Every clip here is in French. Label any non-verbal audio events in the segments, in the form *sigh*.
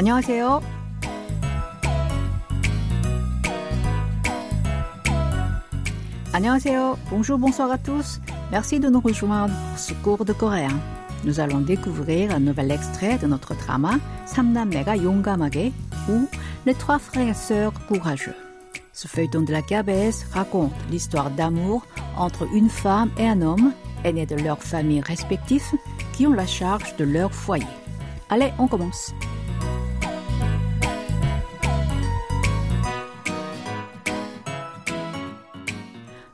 안녕하세요. 안녕하세요. Bonjour, bonsoir à tous. Merci de nous rejoindre pour ce cours de coréen. Nous allons découvrir un nouvel extrait de notre drama 삼남매가 용감하게 ou Les trois frères et sœurs courageux. Ce feuilleton de la KBS raconte l'histoire d'amour entre une femme et un homme aînés de leurs familles respectives qui ont la charge de leur foyer. Allez, on commence.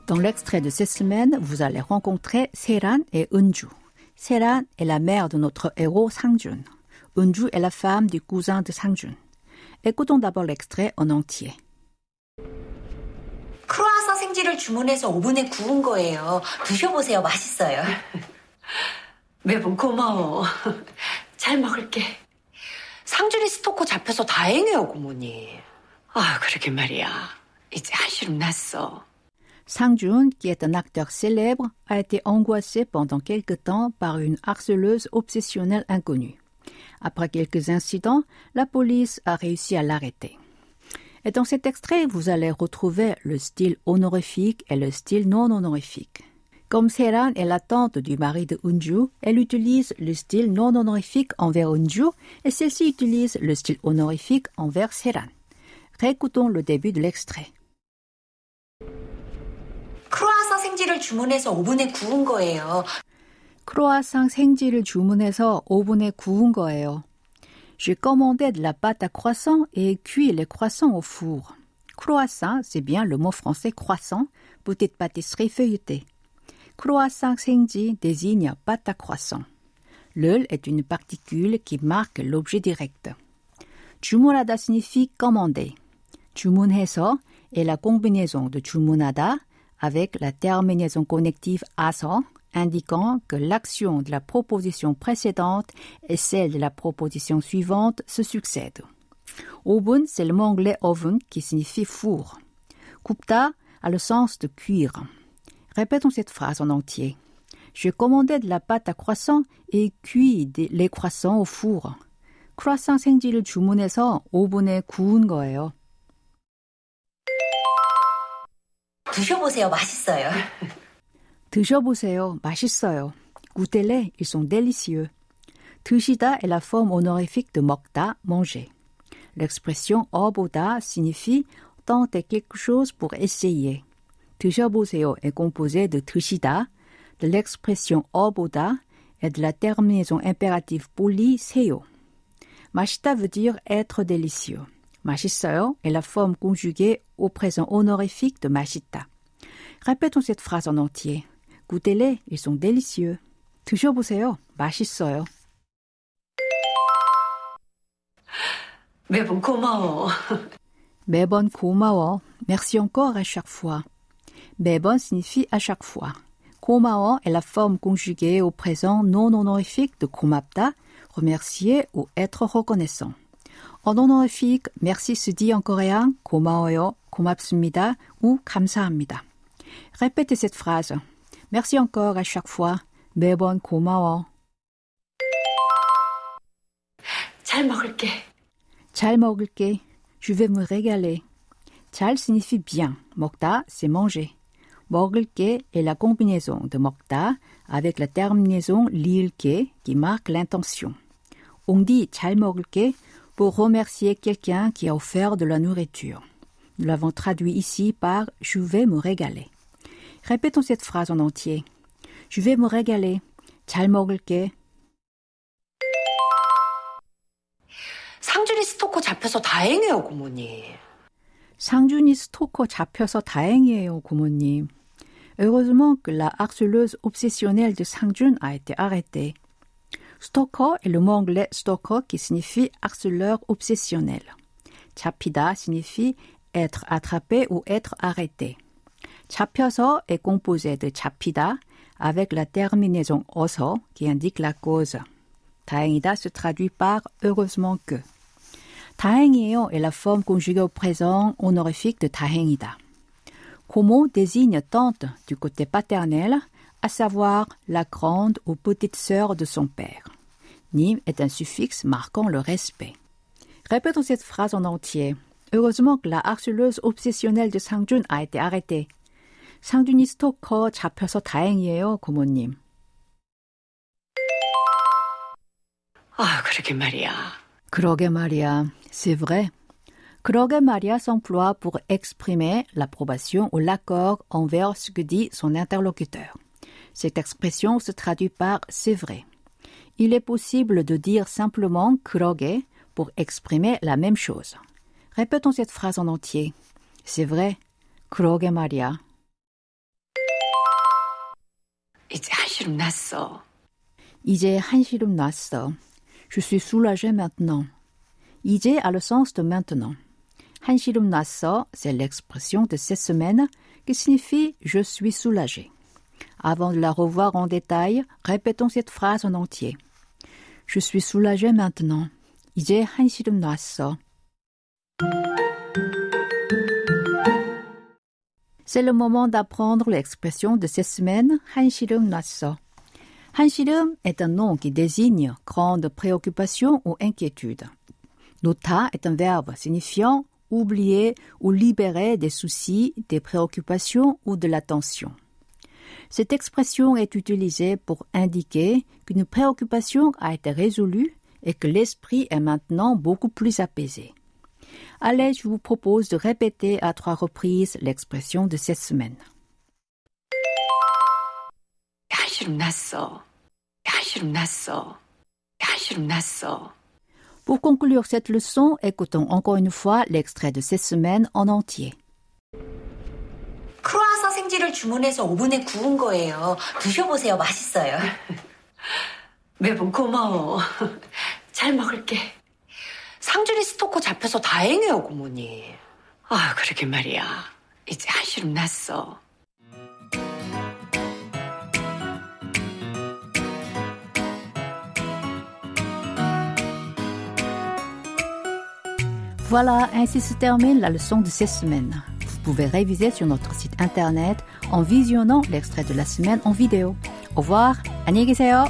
Dans l'extrait de cette semaine, vous allez rencontrer Seran et Unju. Seran est la mère de notre héros Sangjun. Unju est la femme du cousin de Sangjun. Écoutons d'abord l'extrait en entier. 크로아상 생지를 주문해서 오븐에 구운 거예요. 드셔보세요. 맛있어요. *laughs* 매번 고마워. *laughs* 잘 먹을게. 상준이 스토커 잡혀서 다행이에요, 고모님. 아, 그러게 말이야. 이제 한시름 났어. Sang-jun, qui est un acteur célèbre, a été angoissé pendant quelque temps par une harceleuse obsessionnelle inconnue. Après quelques incidents, la police a réussi à l'arrêter. Et dans cet extrait, vous allez retrouver le style honorifique et le style non honorifique. Comme Seran est la tante du mari de Unju, elle utilise le style non honorifique envers Unju et celle-ci utilise le style honorifique envers Seran. Réécoutons le début de l'extrait. 생지를 주문해서 오븐에 구운 거예요. 크로아상 생지를 주문해서 오븐에 구운 거예요. J'ai commandé de la pâte à croissant et cuit les croissants au four. Croissant, c'est bien le mot français croissant, petite pâtisserie feuilletée. Croissant 생지 désigne pâte à croissant. Le est une particule qui marque l'objet direct. 주문하다 signifie commander. 주문해서 est la combinaison de 주문하다 avec la terminaison connective a서 indiquant que l'action de la proposition précédente et celle de la proposition suivante se succèdent. Oven, c'est le mot anglais oven qui signifie four. Kupta a le sens de cuire. Répétons cette phrase en entier. Je commandais de la pâte à croissant et cuit les croissants au four. 크라상 생지를 주문해서 오븐에 구운 거예요. 드셔보세요. 맛있어요. 드셔보세요. 맛있어요. Goûtez-les, ils sont délicieux. 드시다 est la forme honorifique de 먹다, manger. L'expression 어보다 signifie tenter quelque chose pour essayer. 드셔보세요 est composé de 드시다, de l'expression 어보다 et de la terminaison impérative polie 세요. 맛있다 veut dire être délicieux. 맛있어요 est la forme conjuguée au présent honorifique de 맛있다. Répétons cette phrase en entier. Goûtez-les, ils sont délicieux. 드셔보세요. 맛있어요. 매번 고마워. 매번 고마워. Merci encore à chaque fois. 매번 signifie à chaque fois. 고마워 est la forme conjuguée au présent non honorifique de 고맙다, remercier ou être reconnaissant. En honorifique, merci se dit en coréen 고마워요, 고맙습니다 ou 감사합니다. Répétez cette phrase. Merci encore à chaque fois. 매번 고마워. 잘 먹을게. 잘 먹을게. Je vais me régaler. 잘 signifie bien. 먹다, c'est manger. 먹을게 est la combinaison de 먹다 avec la terminaison li을게 qui marque l'intention. On dit 잘 먹을게 pour remercier quelqu'un qui a offert de la nourriture. Nous l'avons traduit ici par je vais me régaler. Répétons cette phrase en entier. Je vais me régaler. 잘 먹을게. 상준이 스토커 잡혀서 다행이에요, 고모님. 상준이 스토커 잡혀서 다행이에요, 고모님. Heureusement que la harceleuse obsessionnelle de Sangjun a été arrêtée. Stalker est le mot anglais stalker qui signifie harceleur obsessionnel. 잡히다 signifie être attrapé ou être arrêté. 잡혀서 est composé de 잡히다 avec la terminaison 어서 qui indique la cause. 다행이다 se traduit par heureusement que. 다행이에요 est la forme conjuguée au présent honorifique de 다행이다. Komo désigne tante du côté paternel, à savoir la grande ou petite sœur de son père. Nim est un suffixe marquant le respect. Répétons cette phrase en entier. Heureusement que la harceleuse obsessionnelle de 상준 a été arrêtée. 상준이 스토커 잡혀서 다행이에요, 고모님. 아, 그러게 말이야. 그러게 말이야. C'est vrai. 그러게 말이야 s'emploie pour exprimer l'approbation ou l'accord envers ce que dit son interlocuteur. Cette expression se traduit par c'est vrai. Il est possible de dire simplement 그러게 pour exprimer la même chose. Répétons cette phrase en entier. C'est vrai. 그러게 말이야. 이제 한시름 났어. 이제 한시름 났어. Je suis soulagé maintenant. 이제 a le sens de maintenant. 한시름 났어, c'est l'expression de cette semaine qui signifie je suis soulagé. Avant de la revoir en détail, répétons cette phrase en entier. Je suis soulagé maintenant. 이제 한시름 났어. C'est le moment d'apprendre l'expression de cette semaine, 한시름 났어. 한시름 est un nom qui désigne grande préoccupation ou inquiétude. Nota est un verbe signifiant oublier ou libérer des soucis, des préoccupations ou de la tension. Cette expression est utilisée pour indiquer qu'une préoccupation a été résolue et que l'esprit est maintenant beaucoup plus apaisé. Allez, je vous propose de répéter à trois reprises l'expression de cette semaine. Pour conclure cette leçon, écoutons encore une fois l'extrait de cette semaine en entier. 생지를 주문해서 오븐에 구운 거예요. 드셔보세요. 맛있어요. *laughs* 매번 고마워. 잘 먹을게. 상준이 스토커 잡혀서 다행이에요, 고모님. 아, 그러게 말이야. 이제 한시름 났어. Voilà, ainsi se termine la leçon de cette semaine. Vous pouvez réviser sur notre site internet en visionnant l'extrait de la semaine en vidéo. Au revoir, 안녕히 계세요.